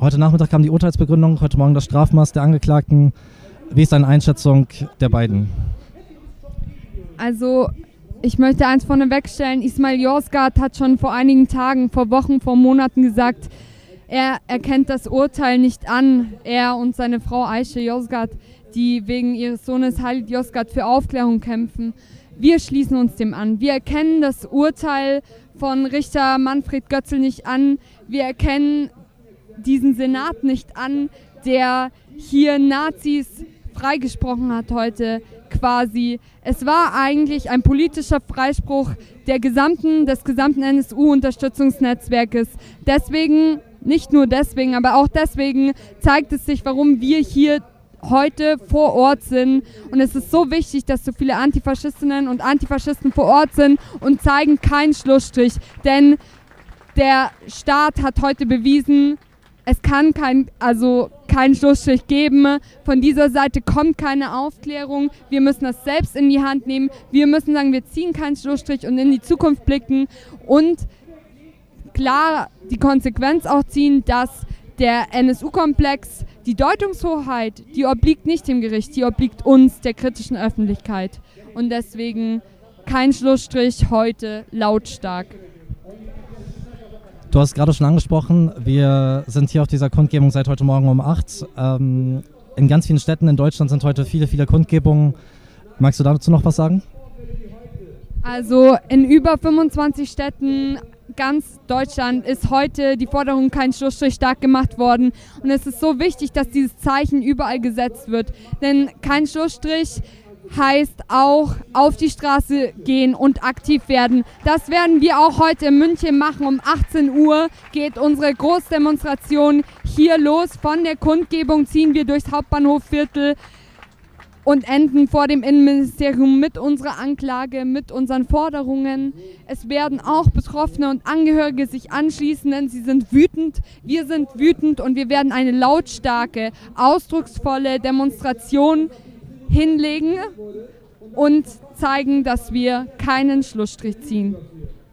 heute Nachmittag kam die Urteilsbegründung, heute Morgen das Strafmaß der Angeklagten. Wie ist deine Einschätzung der beiden? Also ich möchte eins vorneweg stellen. Ismail Yozgat hat schon vor einigen Tagen, vor Wochen, vor Monaten gesagt, er erkennt das Urteil nicht an. Er und seine Frau Aisha Yozgat, die wegen ihres Sohnes Halid Yozgat für Aufklärung kämpfen. Wir schließen uns dem an. Wir erkennen das Urteil von Richter Manfred Götzl nicht an. Wir erkennen diesen Senat nicht an, der hier Nazis freigesprochen hat heute quasi. Es war eigentlich ein politischer Freispruch der gesamten, des gesamten NSU-Unterstützungsnetzwerkes. Deswegen, nicht nur deswegen, aber auch deswegen zeigt es sich, warum wir hier heute vor Ort sind. Und es ist so wichtig, dass so viele Antifaschistinnen und Antifaschisten vor Ort sind und zeigen keinen Schlussstrich. Denn der Staat hat heute bewiesen, es kann kein, also keinen Schlussstrich geben. Von dieser Seite kommt keine Aufklärung. Wir müssen das selbst in die Hand nehmen. Wir müssen sagen, wir ziehen keinen Schlussstrich und in die Zukunft blicken und klar die Konsequenz auch ziehen, dass der NSU-Komplex, die Deutungshoheit, die obliegt nicht dem Gericht, die obliegt uns, der kritischen Öffentlichkeit. Und deswegen kein Schlussstrich heute lautstark. Du hast gerade schon angesprochen, wir sind hier auf dieser Kundgebung seit heute Morgen um 8. Ähm, in ganz vielen Städten in Deutschland sind heute viele, viele Kundgebungen. Magst du dazu noch was sagen? Also in über 25 Städten ganz Deutschland ist heute die Forderung kein Schlussstrich stark gemacht worden. Und es ist so wichtig, dass dieses Zeichen überall gesetzt wird. Denn kein Schlussstrich heißt auch auf die Straße gehen und aktiv werden. Das werden wir auch heute in München machen. Um 18 Uhr geht unsere Großdemonstration hier los. Von der Kundgebung ziehen wir durchs Hauptbahnhofviertel und enden vor dem Innenministerium mit unserer Anklage, mit unseren Forderungen. Es werden auch Betroffene und Angehörige sich anschließen, denn sie sind wütend. Wir sind wütend und wir werden eine lautstarke, ausdrucksvolle Demonstration hinlegen und zeigen, dass wir keinen Schlussstrich ziehen.